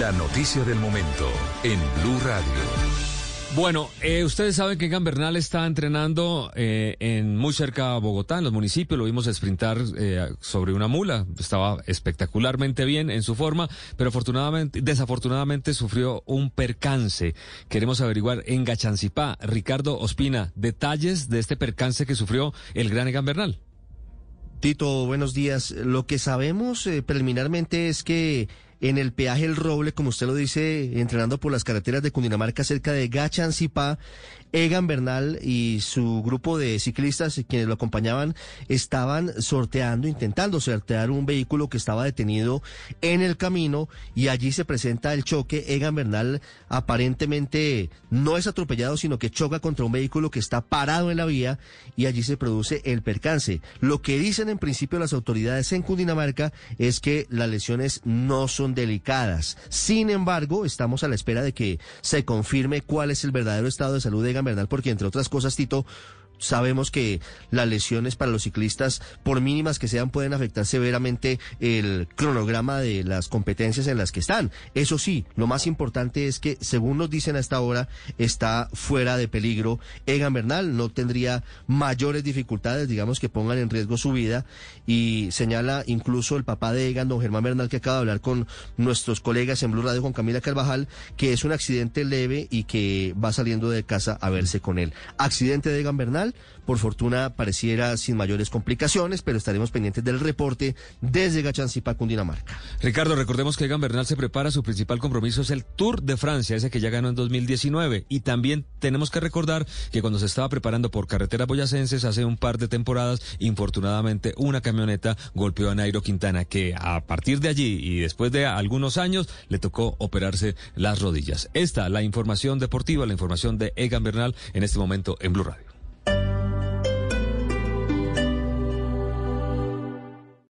La noticia del momento en Blue Radio. Bueno, eh, ustedes saben que Egan Bernal está entrenando eh, en muy cerca a Bogotá, en los municipios. Lo vimos sprintar eh, sobre una mula. Estaba espectacularmente bien en su forma, pero afortunadamente, desafortunadamente sufrió un percance. Queremos averiguar en Gachancipá, Ricardo Ospina, detalles de este percance que sufrió el gran Egan Bernal. Tito, buenos días. Lo que sabemos preliminarmente es que en el peaje El Roble, como usted lo dice, entrenando por las carreteras de Cundinamarca cerca de Gachancipá, Egan Bernal y su grupo de ciclistas, quienes lo acompañaban, estaban sorteando, intentando sortear un vehículo que estaba detenido en el camino y allí se presenta el choque. Egan Bernal aparentemente no es atropellado, sino que choca contra un vehículo que está parado en la vía y allí se produce el percance. Lo que dicen en principio las autoridades en Cundinamarca es que las lesiones no son delicadas. Sin embargo, estamos a la espera de que se confirme cuál es el verdadero estado de salud de Egan Bernal, porque entre otras cosas, Tito, Sabemos que las lesiones para los ciclistas, por mínimas que sean, pueden afectar severamente el cronograma de las competencias en las que están. Eso sí, lo más importante es que, según nos dicen a esta hora, está fuera de peligro. Egan Bernal no tendría mayores dificultades, digamos, que pongan en riesgo su vida. Y señala incluso el papá de Egan, don Germán Bernal, que acaba de hablar con nuestros colegas en Blue Radio, con Camila Carvajal, que es un accidente leve y que va saliendo de casa a verse con él. Accidente de Egan Bernal por fortuna pareciera sin mayores complicaciones, pero estaremos pendientes del reporte desde Gachancipa, Cundinamarca. Ricardo, recordemos que Egan Bernal se prepara, su principal compromiso es el Tour de Francia, ese que ya ganó en 2019. Y también tenemos que recordar que cuando se estaba preparando por carreteras boyacenses hace un par de temporadas, infortunadamente una camioneta golpeó a Nairo Quintana, que a partir de allí y después de algunos años le tocó operarse las rodillas. Esta, la información deportiva, la información de Egan Bernal en este momento en Blue Radio.